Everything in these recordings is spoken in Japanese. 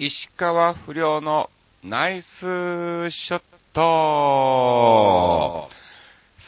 石川不良のナイスショット。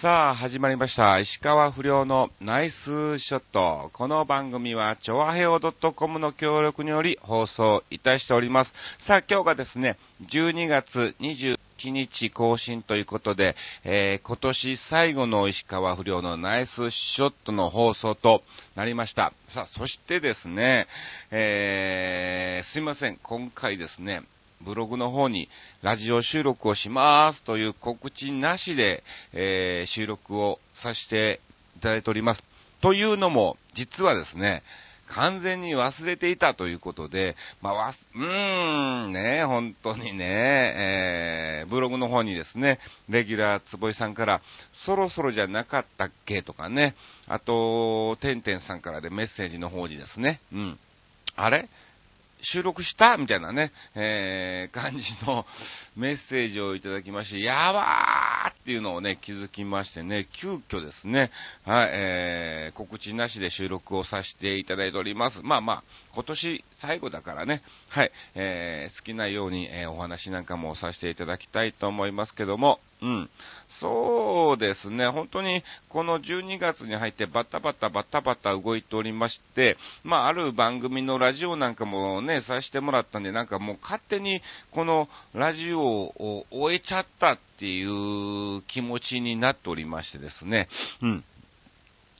さあ、始まりました。石川不良のナイスショット。この番組は、ちょわへお .com の協力により放送いたしております。さあ、今日がですね、12月21日更新ということで、えー、今年最後の石川不良のナイスショットの放送となりました。さあ、そしてですね、えー、すいません。今回ですね、ブログの方にラジオ収録をしますという告知なしで、えー、収録をさせていただいております。というのも、実はですね、完全に忘れていたということで、まあ、わす、うーん、ね、本当にね、えー、ブログの方にですね、レギュラー坪井さんから、そろそろじゃなかったっけとかね、あと、てんてんさんからでメッセージの方にですね、うん、あれ？収録した？みたいなね、えー、感じのメッセージをいただきまして、やばーっていうのをね、気づきましてね、急遽ですね、はい、えー、告知なしで収録をさせていただいております。まあまあ、今年最後だからね、はい、えー、好きなように、え、お話なんかもさせていただきたいと思いますけども、うん。そうですね。本当に、この12月に入ってバタバタバタバタ動いておりまして、まあ、ある番組のラジオなんかもね、させてもらったんで、なんかもう勝手にこのラジオを終えちゃったっていう気持ちになっておりましてですね。うん。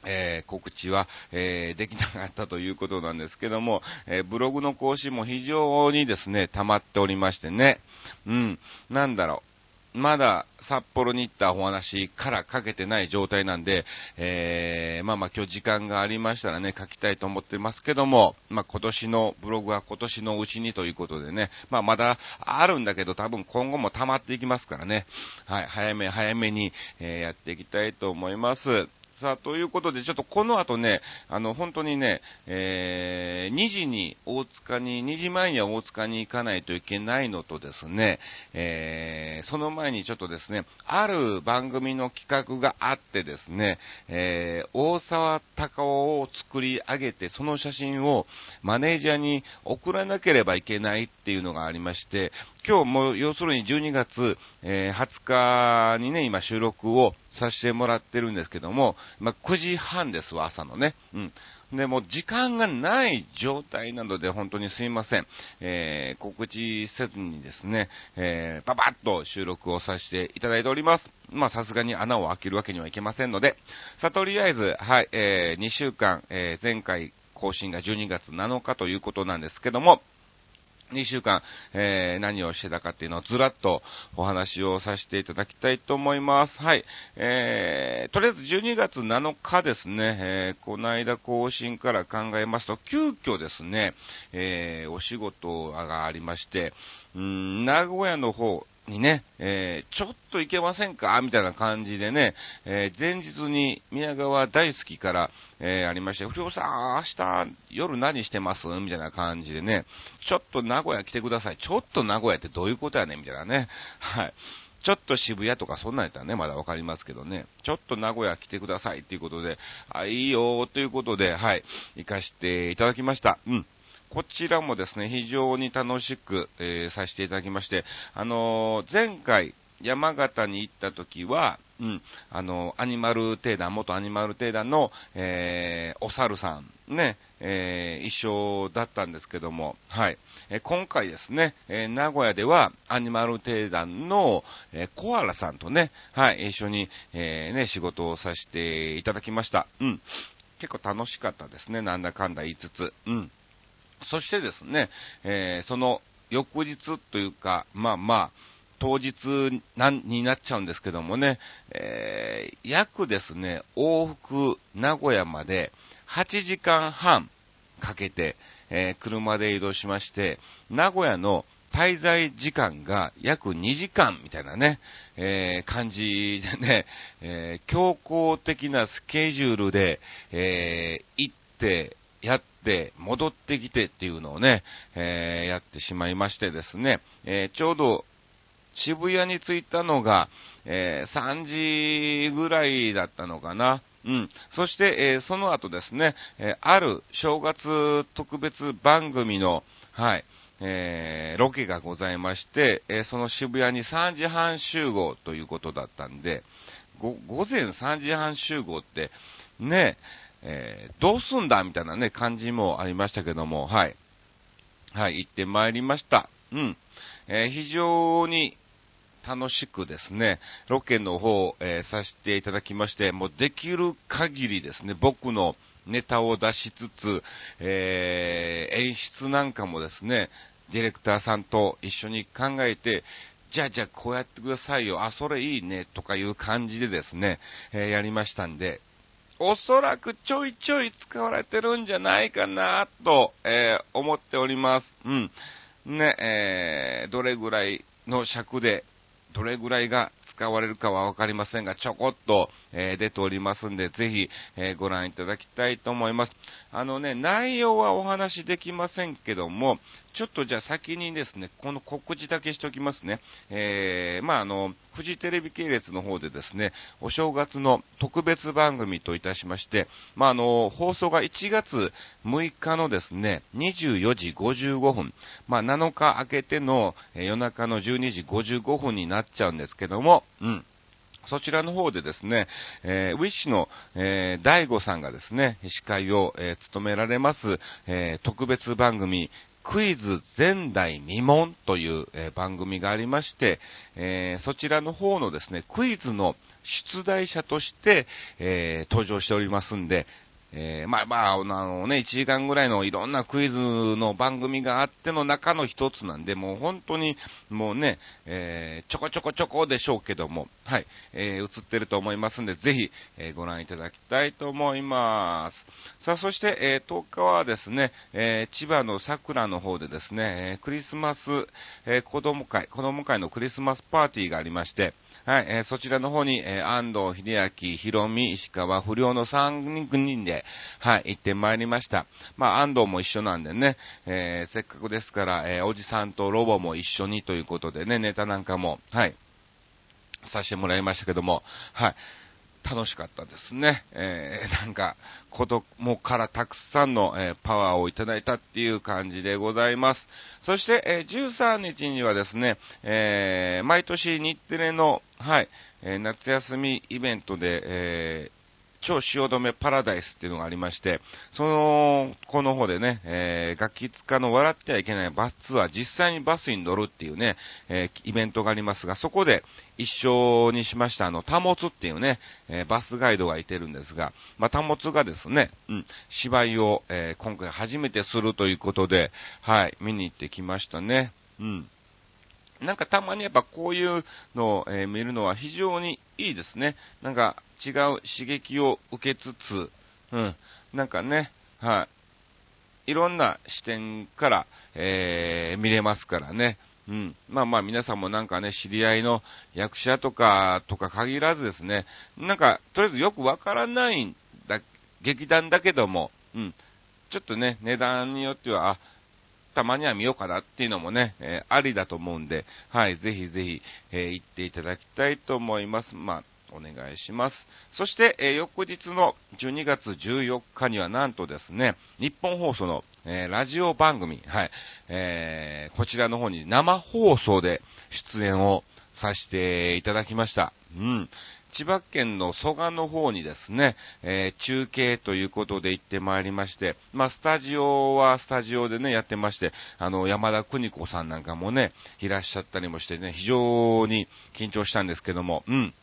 えー、告知は、えー、できなかったということなんですけども、えー、ブログの更新も非常にですね、溜まっておりましてね、うん、なんだろう、まだ札幌に行ったお話からかけてない状態なんで、えー、まあまあ今日時間がありましたらね、書きたいと思ってますけども、まあ今年のブログは今年のうちにということでね、まあまだあるんだけど多分今後も溜まっていきますからね、はい、早め早めに、えー、やっていきたいと思います。さあ、ということで、ちょっとこの後ね、あの、本当にね、えー、2時に大塚に、2時前には大塚に行かないといけないのとですね、えー、その前にちょっとですね、ある番組の企画があってですね、えー、大沢隆夫を作り上げて、その写真をマネージャーに送らなければいけないっていうのがありまして、今日も要するに12月、え、20日にね、今収録をさせてもらってるんですけども、まあ、9時半ですわ、朝のね。うん。で、も時間がない状態なので、本当にすいません。えー、告知せずにですね、えー、パパッと収録をさせていただいております。まあ、さすがに穴を開けるわけにはいけませんので、さ、とりあえず、はい、えー、2週間、えー、前回更新が12月7日ということなんですけども、2週間、えー、何をしてたかっていうのをずらっとお話をさせていただきたいと思います。はい。えー、とりあえず12月7日ですね、えー、この間更新から考えますと、急遽ですね、えー、お仕事がありまして、うん、名古屋の方、にね、えー、ちょっと行けませんか？みたいな感じでね、えー、前日に宮川大好きから、えー、ありまして、不良さん、明日夜何してます？みたいな感じでね、ちょっと名古屋来てください。ちょっと名古屋ってどういうことやねん？みたいなね。はい。ちょっと渋谷とかそんなんやったらね、まだわかりますけどね、ちょっと名古屋来てくださいっていうことで、あ、いいよということで、はい、行かしていただきました。うん。こちらもですね、非常に楽しく、えー、させていただきまして、あのー、前回、山形に行った時は、うん、あの、アニマル定団、元アニマル定団の、えー、お猿さん、ね、えー、一緒だったんですけども、はい。えー、今回ですね、えー、名古屋では、アニマル定団の、えー、コアラさんとね、はい、一緒に、えー、ね、仕事をさせていただきました。うん。結構楽しかったですね、なんだかんだ言いつつ。うん。そしてですね、えー、その翌日というか、まあまあ、当日になっちゃうんですけどもね、えー、約ですね、往復名古屋まで8時間半かけて、えー、車で移動しまして、名古屋の滞在時間が約2時間みたいなね、えー、感じでね、え、強行的なスケジュールで、え、行って、やって、戻ってきてっていうのをね、えー、やってしまいましてですね、えー、ちょうど渋谷に着いたのが、えー、3時ぐらいだったのかな。うん。そして、えー、その後ですね、えー、ある正月特別番組の、はい、え、ロケがございまして、え、その渋谷に3時半集合ということだったんで、午前3時半集合って、ね、えー、どうすんだみたいなね、感じもありましたけども、はい。はい、行ってまいりました。うん。えー、非常に楽しくですね、ロケの方、えー、させていただきまして、もうできる限りですね、僕のネタを出しつつ、えー、演出なんかもですね、ディレクターさんと一緒に考えて、じゃあじゃあこうやってくださいよ、あ、それいいね、とかいう感じでですね、えー、やりましたんで、おそらくちょいちょい使われてるんじゃないかな、と、えー、思っております。うん。ね、えー、どれぐらいの尺で、どれぐらいが使われるかはわかりませんが、ちょこっと、えー、出ておりますんで、ぜひ、えー、ご覧いただきたいと思います。あのね、内容はお話しできませんけども、ちょっとじゃあ先にですね、この告知だけしておきますね。えー、まあ、あの、フジテレビ系列の方でですね、お正月の特別番組といたしまして、まあ、あの、放送が1月6日のですね、24時55分、まあ、7日明けての、夜中の12時55分になっちゃうんですけども、うん。そちらの方でですね、えー、ウィッシュの、えー、大悟さんがですね、司会を、えー、務められます、えー、特別番組、クイズ前代未聞という、えー、番組がありまして、えー、そちらの方のですね、クイズの出題者として、えー、登場しておりますんで、えー、まあまあ、あのね、1時間ぐらいのいろんなクイズの番組があっての中の一つなんで、もう本当に、もうね、えー、ちょこちょこちょこでしょうけども、はい、えー、映ってると思いますんで、ぜひ、えご覧いただきたいと思います。さあ、そして、え10日はですね、え千葉の桜の方でですね、えクリスマス、え子供会、子供会のクリスマスパーティーがありまして、はい、えー、そちらの方に、えー、安藤秀明、ひろみ、石川、不良の3人で、はい、行ってまいりました。まあ、安藤も一緒なんでね、えー、せっかくですから、えおじさんとロボも一緒にということでね、ネタなんかも、はい、させてもらいましたけども、はい。楽しかったですね。えー、なんか、子供からたくさんの、えー、パワーをいただいたっていう感じでございます。そして、えー、13日にはですね、え毎年日テレの、はい、え夏休みイベントで、え超汐留パラダイスっていうのがありまして、その、この方でね、えー、楽器家の笑ってはいけないバスツアー、実際にバスに乗るっていうね、えー、イベントがありますが、そこで一緒にしました、あの、タモツっていうね、えー、バスガイドがいてるんですが、まあ、タモツがですね、うん、芝居を、え今回初めてするということで、はい、見に行ってきましたね。うん。なんかたまにやっぱこういうのを、えー、見るのは非常にいいですね。なんか違う刺激を受けつつ、うん、なんかね、はい。いろんな視点から、えー、見れますからね。うん。まあまあ皆さんもなんかね、知り合いの役者とか、とか限らずですね、なんか、とりあえずよくわからないんだ、劇団だけども、うん。ちょっとね、値段によっては、あ、たまには見ようかなっていうのもね、え、ありだと思うんで、はい、ぜひぜひ、え、行っていただきたいと思います。まあ、お願いします。そして、えー、翌日の12月14日にはなんとですね、日本放送の、えー、ラジオ番組、はい、えー、こちらの方に生放送で出演をさせていただきました。うん。千葉県の蘇我の方にですね、えー、中継ということで行ってまいりまして、まあ、スタジオはスタジオでね、やってまして、あの、山田邦子さんなんかもね、いらっしゃったりもしてね、非常に緊張したんですけども、うん。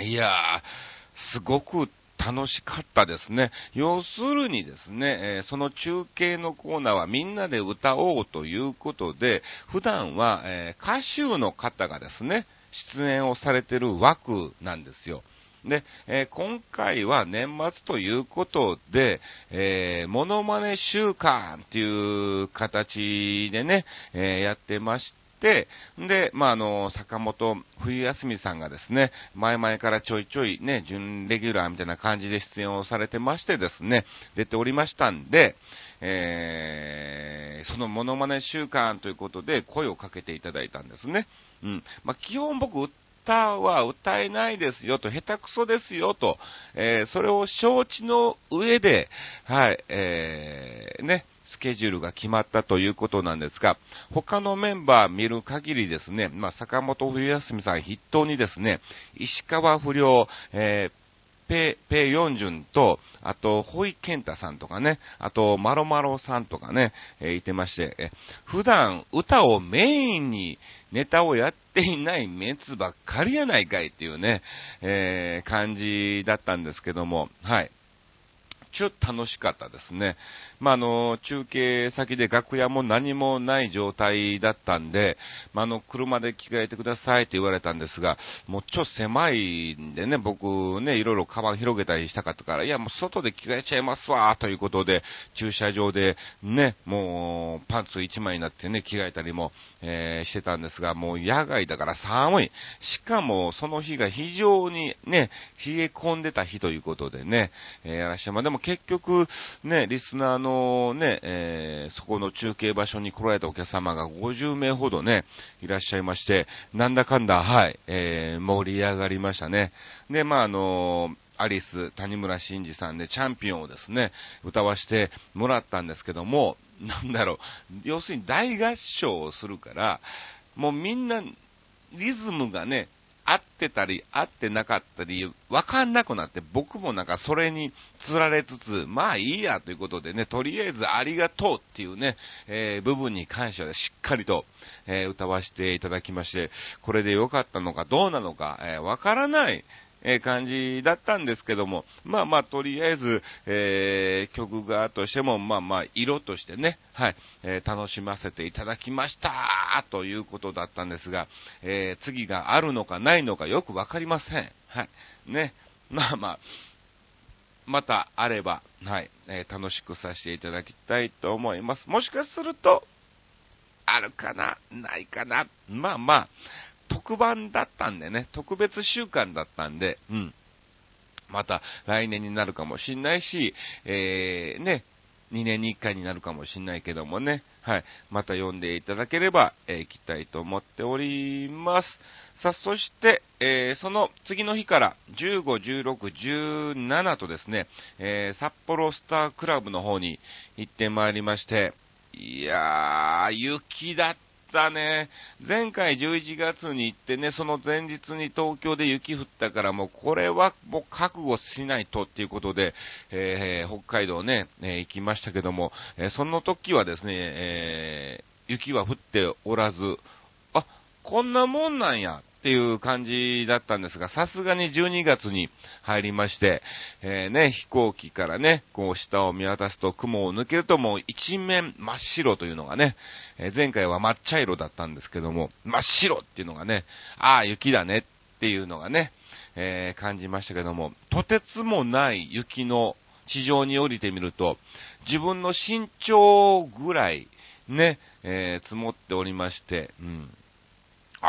いやー、すごく楽しかったですね。要するにですね、えー、その中継のコーナーはみんなで歌おうということで、普段は、えー、歌手の方がですね、出演をされてる枠なんですよ。で、えー、今回は年末ということで、えー、モノマネ週間っていう形でね、えー、やってまして、で、まあ、あの、坂本冬休みさんがですね、前々からちょいちょいね、準レギュラーみたいな感じで出演をされてましてですね、出ておりましたんで、えー、そのモノマネ週間ということで声をかけていただいたんですね。うん。まあ、基本僕、歌は歌えないですよと、下手くそですよと、えー、それを承知の上で、はい、えー、ね、スケジュールが決まったということなんですが、他のメンバー見る限りですね、まあ、坂本冬休みさん筆頭にですね、石川不良、えーペ、ペヨンジュンと、あと、ホイケンタさんとかね、あと、マロマロさんとかね、えー、いてまして、え普段歌をメインにネタをやっていないメンツばっかりやないかいっていうね、えー、感じだったんですけども、はい。ちょっと楽しかったですね。まあ、あの、中継先で楽屋も何もない状態だったんで、まあ、あの、車で着替えてくださいって言われたんですが、もうちょっと狭いんでね、僕ね、いろいろカバン広げたりしたかったから、いや、もう外で着替えちゃいますわ、ということで、駐車場でね、もうパンツ1枚になってね、着替えたりも、えー、してたんですが、もう野外だから寒い。しかも、その日が非常にね、冷え込んでた日ということでね、えー、やらしても、でも結局、ね、リスナーのね、えー、そこの中継場所に来られたお客様が50名ほどね、いらっしゃいまして、なんだかんだ、はい、えー、盛り上がりましたね。で、まあ、あのアリス、谷村新司さんでチャンピオンをですね、歌わせてもらったんですけども、なんだろう、要するに大合唱をするから、もうみんな、リズムがね、合ってたり、合ってなかったり、わかんなくなって、僕もなんかそれに釣られつつ、まあいいやということでね、とりあえずありがとうっていうね、えー、部分に関してはしっかりと、えー、歌わせていただきまして、これで良かったのかどうなのか、えー、わからない、え感じだったんですけども、まあまあ、とりあえず、えー、曲側としても、まあまあ、色としてね、はい、えー、楽しませていただきました、ということだったんですが、えー、次があるのかないのかよくわかりません。はい。ね。まあまあ、またあれば、はい、えー、楽しくさせていただきたいと思います。もしかすると、あるかなないかなまあまあ、特番だったんでね、特別週間だったんで、うん。また来年になるかもしんないし、えー、ね、2年に1回になるかもしんないけどもね、はい、また読んでいただければ、えー、行きたいと思っております。さあ、そして、えー、その次の日から15、16、17とですね、えー、札幌スタークラブの方に行ってまいりまして、いやー、雪だっしたね。前回11月に行ってね、その前日に東京で雪降ったからもうこれはもう覚悟しないとっていうことで、えー、北海道ね、えー、行きましたけども、えー、その時はですね、え雪は降っておらず、あ、こんなもんなんやっていう感じだったんですが、さすがに12月に入りまして、えー、ね、飛行機からね、こう下を見渡すと雲を抜けるともう一面真っ白というのがね、えー、前回は抹茶色だったんですけども、真っ白っていうのがね、ああ、雪だねっていうのがね、えー、感じましたけども、とてつもない雪の地上に降りてみると、自分の身長ぐらいね、えー、積もっておりまして、うん。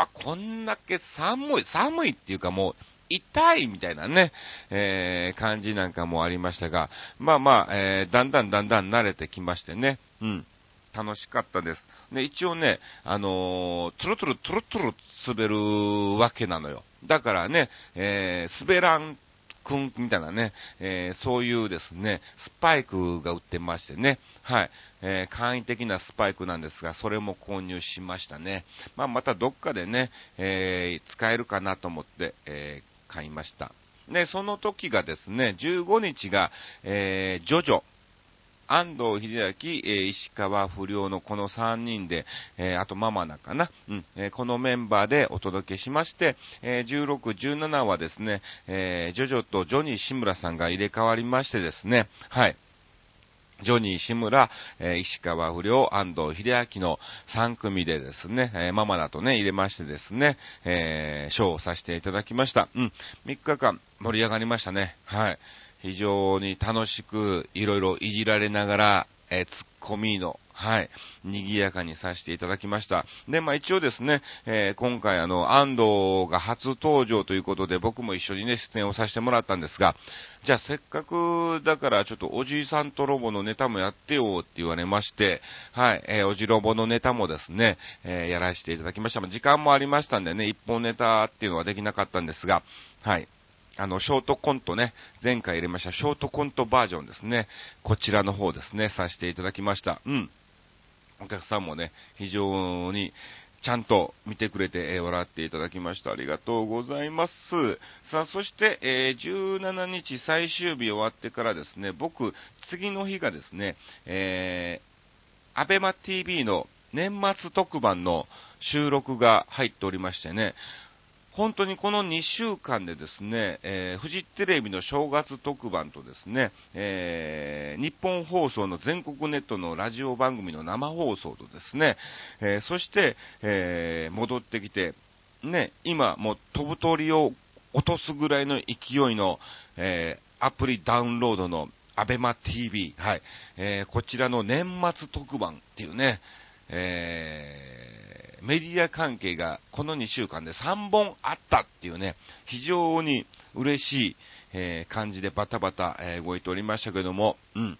あ、こんだけ寒い、寒いっていうかもう、痛いみたいなね、えー、感じなんかもありましたが、まあまあ、えー、だんだんだんだん慣れてきましてね、うん。楽しかったです。で、一応ね、あのー、トゥルトゥルトゥルトゥル滑るわけなのよ。だからね、えー、滑らんくんみたいなね、えー、そういうですね、スパイクが売ってましてね、はい、えー、簡易的なスパイクなんですが、それも購入しましたね。まあ、またどっかでね、えー、使えるかなと思って、え買いました。で、その時がですね、15日が、えジョジョ、安藤秀明、え、石川不良のこの3人で、え、あとママナかな、うんえ、このメンバーでお届けしまして、え16、17はですね、えジョジョとジョニー志村さんが入れ替わりましてですね、はい。ジョニー、志村、えー、石川不良、安藤秀明の3組でですね、えー、ママだとね、入れましてですね、えー、ショーをさせていただきました。うん、3日間盛り上がりましたね。はい。非常に楽しく、いろいろいじられながら、えー、ツッコミの、はい、賑やかにさせていただきました。で、まあ一応ですね、えー、今回あの、安藤が初登場ということで、僕も一緒にね、出演をさせてもらったんですが、じゃあせっかくだからちょっとおじいさんとロボのネタもやってよって言われまして、はい、えー、おじロボのネタもですね、えー、やらせていただきました。時間もありましたんでね、一本ネタっていうのはできなかったんですが、はい、あの、ショートコントね、前回入れましたショートコントバージョンですね。こちらの方ですね、させていただきました。うん。お客さんもね、非常に、ちゃんと見てくれて、えー、笑っていただきました。ありがとうございます。さあ、そして、えー、17日最終日終わってからですね、僕、次の日がですね、えー、アベマ TV の年末特番の収録が入っておりましてね、本当にこの2週間でですね、えー、フジテレビの正月特番とですね、えー、日本放送の全国ネットのラジオ番組の生放送とですね、えー、そして、え戻ってきて、ね、今もう飛ぶ鳥を落とすぐらいの勢いの、えアプリダウンロードのアベマ TV、はい、えこちらの年末特番っていうね、えー、メディア関係がこの2週間で3本あったっていうね、非常に嬉しい、えー、感じでバタバタ、えー、動いておりましたけども、うん。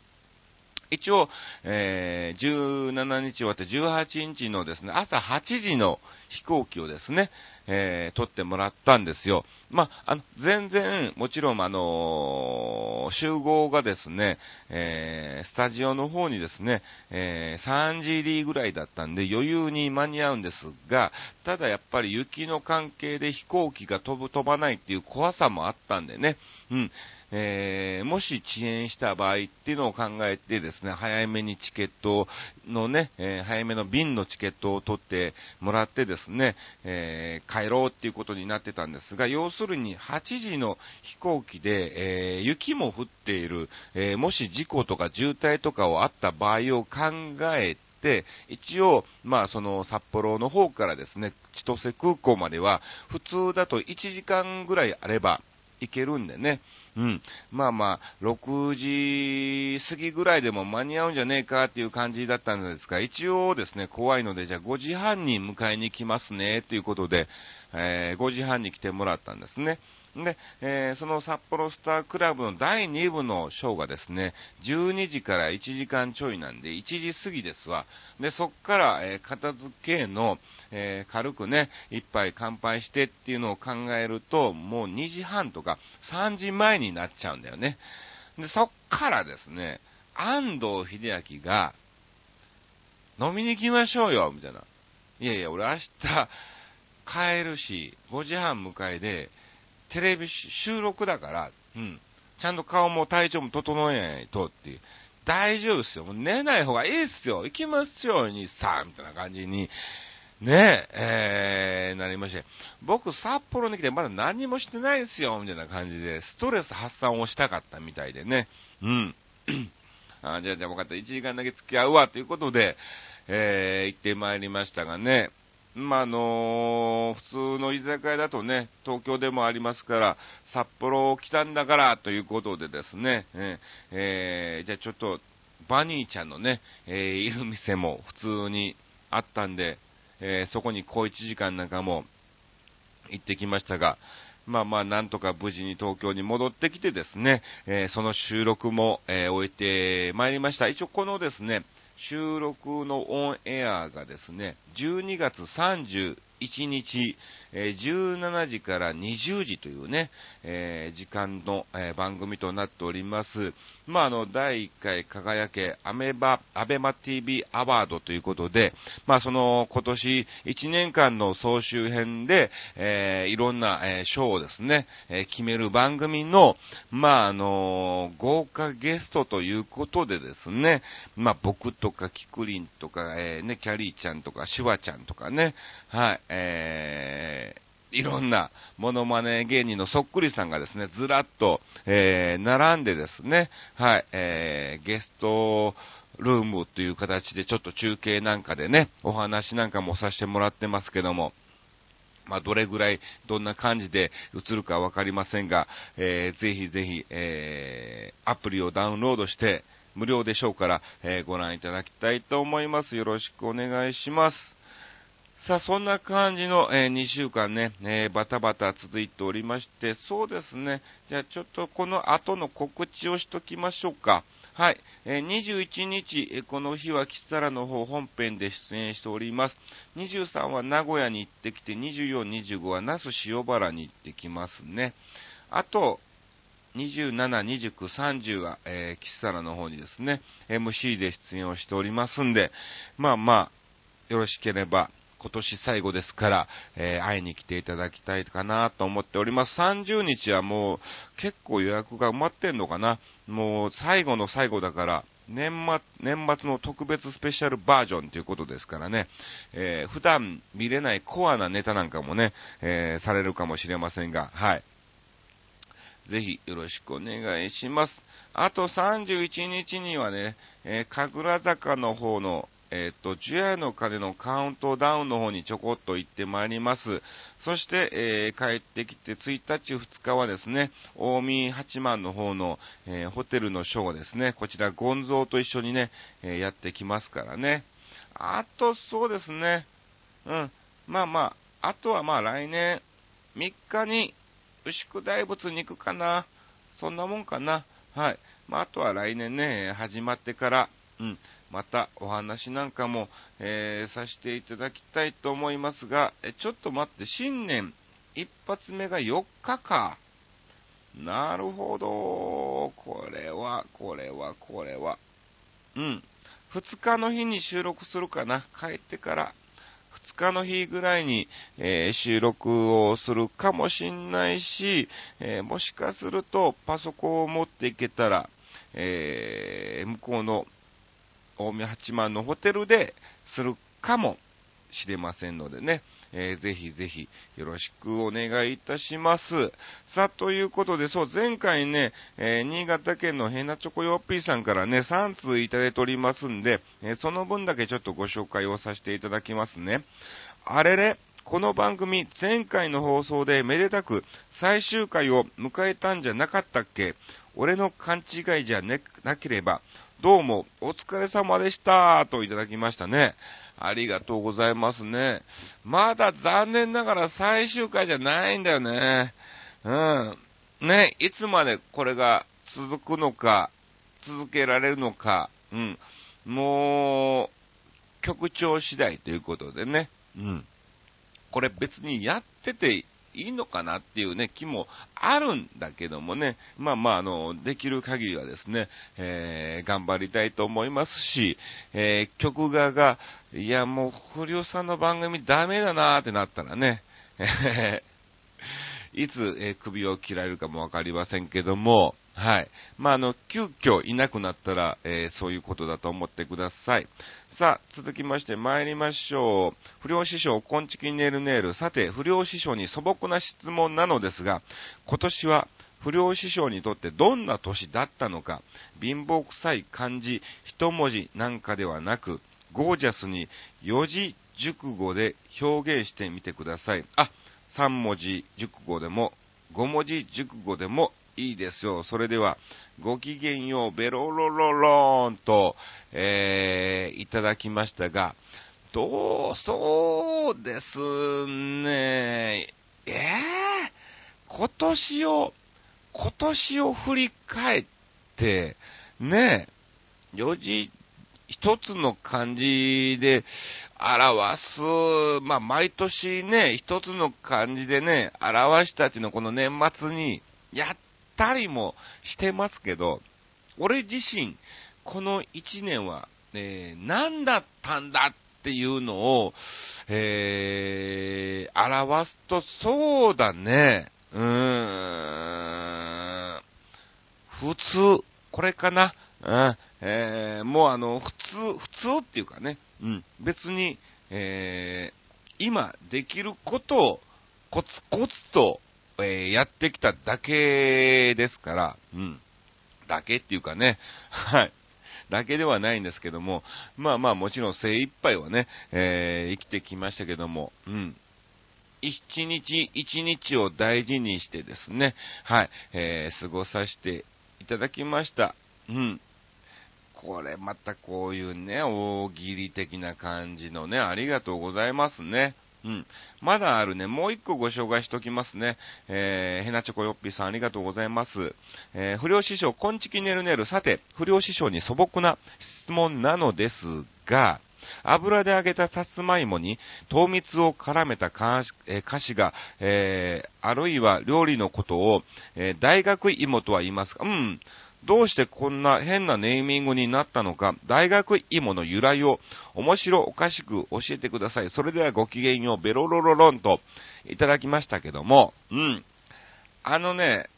一応、えー、17日終わって18日のですね、朝8時の飛行機をですね、えー、撮ってもらったんですよ。まあ、あの、全然、もちろん、あのー、集合がですね、えー、スタジオの方にですね、えー、3時入りぐらいだったんで余裕に間に合うんですが、ただやっぱり雪の関係で飛行機が飛ぶ飛ばないっていう怖さもあったんでね、うん、えー、もし遅延した場合っていうのを考えてですね、早めにチケットのね、えー、早めの便のチケットを取ってもらってですね、えー、帰ろうっていうことになってたんですが、要するに8時の飛行機で、え雪も降っている、えもし事故とか渋滞とかをあった場合を考えて、一応、まあ、その札幌の方からですね、千歳空港までは、普通だと1時間ぐらいあれば行けるんでね、うん。まあまあ、6時過ぎぐらいでも間に合うんじゃねえかっていう感じだったんですが、一応ですね、怖いので、じゃあ5時半に迎えに来ますね、ということで、えー、5時半に来てもらったんですね。で、えー、その札幌スタークラブの第2部のショーがですね、12時から1時間ちょいなんで、1時過ぎですわ。で、そっから、えー、片付けの、えー、軽くね、一杯乾杯してっていうのを考えると、もう2時半とか3時前になっちゃうんだよね。で、そっからですね、安藤秀明が、飲みに行きましょうよ、みたいな。いやいや、俺明日帰るし、5時半迎えで、テレビ収録だから、うん、ちゃんと顔も体調も整えないとっていう。大丈夫っすよ。もう寝ない方がいいっすよ。行きますよ、にさ、みたいな感じに、ねえ、ー、なりまして。僕、札幌に来てまだ何もしてないですよ、みたいな感じで、ストレス発散をしたかったみたいでね。うん。あじゃあ、じゃあ分かった。1時間だけ付き合うわ、ということで、えー、行ってまいりましたがね。まあ、あのー、普通の居酒屋だとね、東京でもありますから、札幌来たんだからということでですね、えー、えー、じゃあちょっと、バニーちゃんのね、えー、いる店も普通にあったんで、えー、そこに小1時間なんかも行ってきましたが、まあまあ、なんとか無事に東京に戻ってきてですね、えー、その収録も、えー、終えてまいりました。一応このですね、収録のオンエアがですね、12月31日、え17時から20時というね、えー、時間の、えー、番組となっております。まあ、あの、第1回輝けアメバ、アベマ TV アワードということで、まあ、その、今年1年間の総集編で、えー、いろんな、え賞をですね、え決める番組の、まあ、あの豪華ゲストということでですね、まあ、僕とかキクリンとか、えね、キャリーちゃんとか、シュワちゃんとかね、はい、えーいろんなモノマネ芸人のそっくりさんがですね、ずらっと、えー、並んでですね、はい、えー、ゲストルームという形でちょっと中継なんかでね、お話なんかもさせてもらってますけども、まあ、どれぐらい、どんな感じで映るかわかりませんが、えー、ぜひぜひ、えー、アプリをダウンロードして、無料でしょうから、えー、ご覧いただきたいと思います。よろしくお願いします。さあ、そんな感じの、えー、2週間ね、えー、バタバタ続いておりまして、そうですね。じゃあちょっとこの後の告知をしときましょうか。はい。えー、21日、えこの日はキサラの方本編で出演しております。23は名古屋に行ってきて、24、25は那須塩原に行ってきますね。あと、27、29、30は、えー、キサラの方にですね、MC で出演をしておりますんで、まあまあ、よろしければ、今年最後ですから、えー、会いに来ていただきたいかなと思っております。30日はもう結構予約が埋まってんのかなもう最後の最後だから、年末、年末の特別スペシャルバージョンということですからね、えー、普段見れないコアなネタなんかもね、えー、されるかもしれませんが、はい。ぜひよろしくお願いします。あと31日にはね、えー、神楽坂の方の、えっ、と、ジュアの鐘のカウントダウンの方にちょこっと行ってまいります。そして、えー、帰ってきて1日2日はですね、近江八幡の方の、えー、ホテルのショーですね、こちらゴンゾーと一緒にね、えやってきますからね。あと、そうですね、うん、まあまあ、あとはまあ来年3日に牛久大仏に行くかな。そんなもんかな。はい。まあ、あとは来年ね、始まってから、うん、またお話なんかも、えー、させていただきたいと思いますが、えちょっと待って、新年一発目が4日か。なるほど。これは、これは、これは。うん。2日の日に収録するかな。帰ってから。2日の日ぐらいに、えー、収録をするかもしんないし、えー、もしかするとパソコンを持っていけたら、えー、向こうの大宮八幡のホテルでするかもしれませんのでね、えー、ぜひぜひよろしくお願いいたします。さあ、ということで、そう、前回ね、えー、新潟県のヘナチョコヨッピーさんからね、3通いただいておりますんで、えー、その分だけちょっとご紹介をさせていただきますね。あれれ、この番組、前回の放送でめでたく最終回を迎えたんじゃなかったっけ？俺の勘違いじゃなければ、どうも、お疲れ様でした、といただきましたね。ありがとうございますね。まだ残念ながら最終回じゃないんだよね。うん。ね、いつまでこれが続くのか、続けられるのか、うん。もう、局長次第ということでね。うん。これ別にやってていいのかなっていうね、気もあるんだけどもね、まあまあ、あの、できる限りはですね、えー、頑張りたいと思いますし、えー、曲側が、いや、もう、不良さんの番組ダメだなーってなったらね、いつ、えー、首を切られるかもわかりませんけども、はい。まあ、あの、急遽いなくなったら、えー、そういうことだと思ってください。さあ、続きまして参りましょう。不良師匠、こんちきねるねる。さて、不良師匠に素朴な質問なのですが、今年は不良師匠にとってどんな年だったのか、貧乏臭い漢字、一文字なんかではなく、ゴージャスに四字熟語で表現してみてください。あ、三文字熟語でも、五文字熟語でもいいですよ。それでは、ごきげんよう、ベロロロローンと、えー、いただきましたが、どう、そうですね、えー、今年を、今年を振り返って、ね、4時、一つの漢字で表す、まあ、毎年ね、一つの漢字でね、表したっていうのこの年末にやったりもしてますけど、俺自身、この1年は、えー、何だったんだっていうのを、えー、表すと、そうだね、うーん、普通、これかな、うん、えー、もうあの、普通、普通っていうかね、うん、別に、えー、今できることをコツコツとえー、やってきただけですから、うん。だけっていうかね、はい。だけではないんですけども、まあまあもちろん精一杯はね、えー、生きてきましたけども、うん。一日一日を大事にしてですね、はい、えー、過ごさせていただきました。うん。これまたこういうね、大喜利的な感じのね、ありがとうございますね。うん。まだあるね、もう一個ご紹介しときますね。えー、ヘナチョコヨッピーさんありがとうございます。えー、不良師匠、こんちきねるねる。さて、不良師匠に素朴な質問なのですが、油で揚げたさつまいもに糖蜜を絡めた菓子が、えー、あるいは料理のことを、えー、大学芋とは言いますか？うん。どうしてこんな変なネーミングになったのか、大学芋の由来を面白おかしく教えてください。それではごきげんよう、ベロロロロンといただきましたけども、うん。あのね、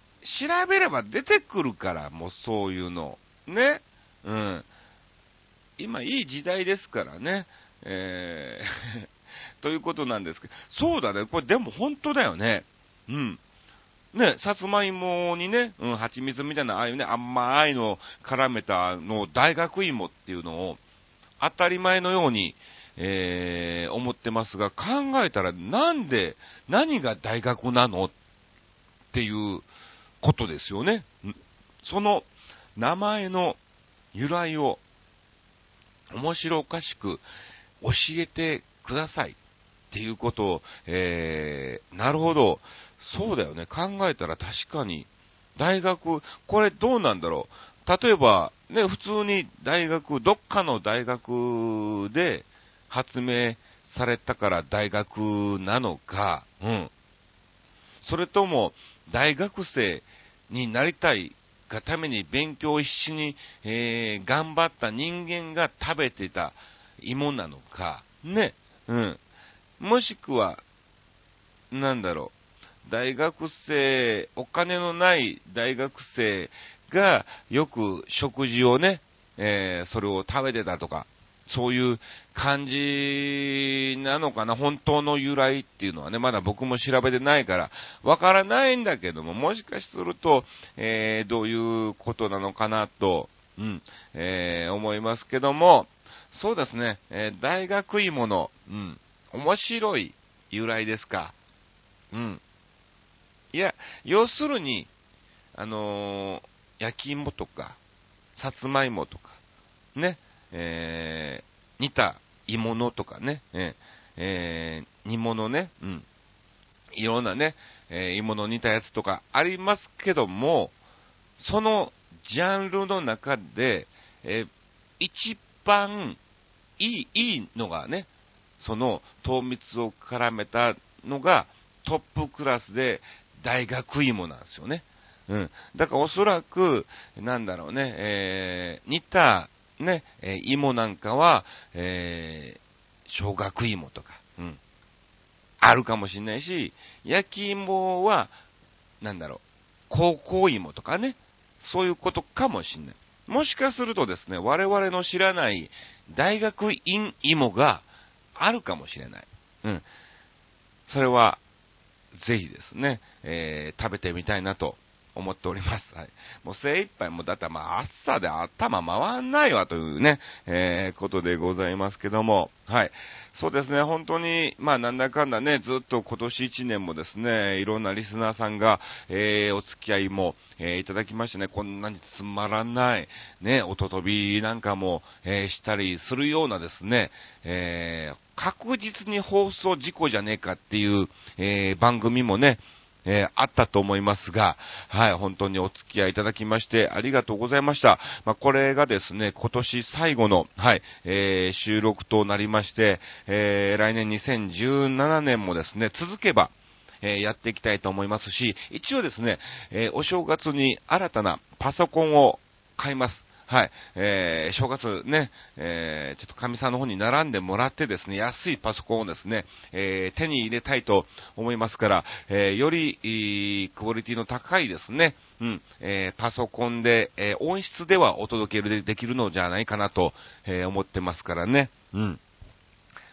調べれば出てくるから、もうそういうの。ね。うん。今いい時代ですからね。えー ということなんですけど、そうだね。これでも本当だよね。うん。ね、さつまいもにね、うん、蜂蜜みたいな、ああいうね、甘いのを絡めたの大学芋っていうのを、当たり前のように、えー、思ってますが、考えたらなんで、何が大学なのっていうことですよね。その名前の由来を面白おかしく教えてくださいっていうことを、えー、なるほど、そうだよね。考えたら確かに、大学、これどうなんだろう。例えば、ね、普通に大学、どっかの大学で発明されたから大学なのか、うん。それとも、大学生になりたいがために勉強を必死に、えー、頑張った人間が食べてた芋なのか、ね、うん。もしくは、なんだろう。大学生、お金のない大学生がよく食事をね、えー、それを食べてたとか、そういう感じなのかな、本当の由来っていうのはね、まだ僕も調べてないから、わからないんだけども、もしかすると、えー、どういうことなのかなと、うん、えー、思いますけども、そうですね、えー、大学芋の、うん、面白い由来ですか。うん。いや、要するに、あのー、焼き芋とか、さつまいもとか、ね、えー、煮た芋のとかね、え、え、煮物ね、うん。いろんなね、えー、芋の煮たやつとかありますけども、そのジャンルの中で、えー、一番いい、いいのがね、その糖蜜を絡めたのがトップクラスで大学芋なんですよね。うん。だからおそらく、なんだろうね、えー、煮た、ね、えー、芋なんかは、えー、小学芋とか、うん。あるかもしれないし、焼き芋は、なんだろう、高校芋とかね、そういうことかもしれない。もしかするとですね、我々の知らない大学院芋があるかもしれない。うん。それは、ぜひですね、えー、食べてみたいなと思っております。はい。もう精一杯、もうだってまあ朝で頭回んないわというね、えー、ことでございますけども、はい。そうですね、本当に、まあなんだかんだね、ずっと今年1年もですね、いろんなリスナーさんが、えー、お付き合いも、えー、いただきましてね、こんなにつまらない、ね、音飛びなんかも、えー、したりするようなですね、えー、確実に放送事故じゃねえかっていう、えー、番組もね、えー、あったと思いますが、はい、本当にお付き合いいただきましてありがとうございました。まあ、これがですね、今年最後の、はい、えー、収録となりまして、えー、来年2017年もですね、続けば、えー、やっていきたいと思いますし、一応ですね、えー、お正月に新たなパソコンを買います。はい、えー、正月ね、えー、ちょっと神さんの方に並んでもらってですね、安いパソコンをですね、えー、手に入れたいと思いますから、えー、より、いクオリティの高いですね、うん、えー、パソコンで、えー、音質ではお届けできるのじゃないかなと、えー、思ってますからね、うん。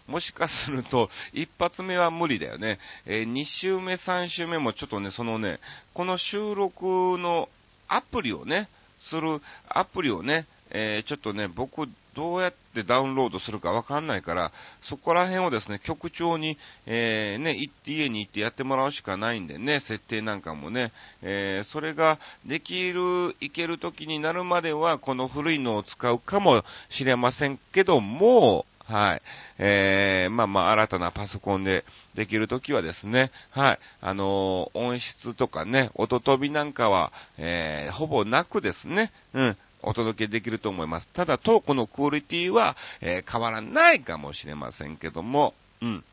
もしかすると、一発目は無理だよね。えー、2週目、3週目もちょっとね、そのね、この収録のアプリをね、するアプリをね、えー、ちょっとね、僕、どうやってダウンロードするかわかんないから、そこら辺をですね、局長に、えー、ね、家に行ってやってもらうしかないんでね、設定なんかもね、えー、それができる、いける時になるまでは、この古いのを使うかもしれませんけども、はい。えー、まあまあ、新たなパソコンでできるときはですね、はい。あのー、音質とかね、音飛びなんかは、えー、ほぼなくですね、うん。お届けできると思います。ただ、トークのクオリティは、えー、変わらないかもしれませんけども、うん。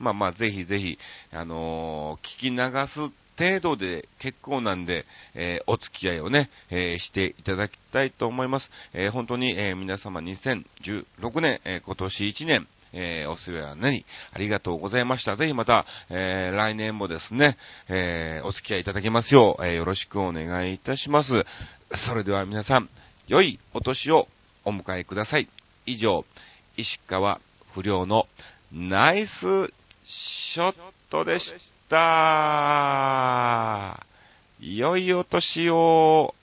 まあまあ、ぜひぜひ、あのー、聞き流す程度で結構なんで、えー、お付き合いをね、えー、していただきたいと思います。えー、本当に、え皆様2016年、え今年1年、えお世話になりありがとうございました。ぜひまた、え来年もですね、えお付き合いいただけますよう、えよろしくお願いいたします。それでは皆さん、良いお年をお迎えください。以上、石川不良のナイスショットでした。良いお年を。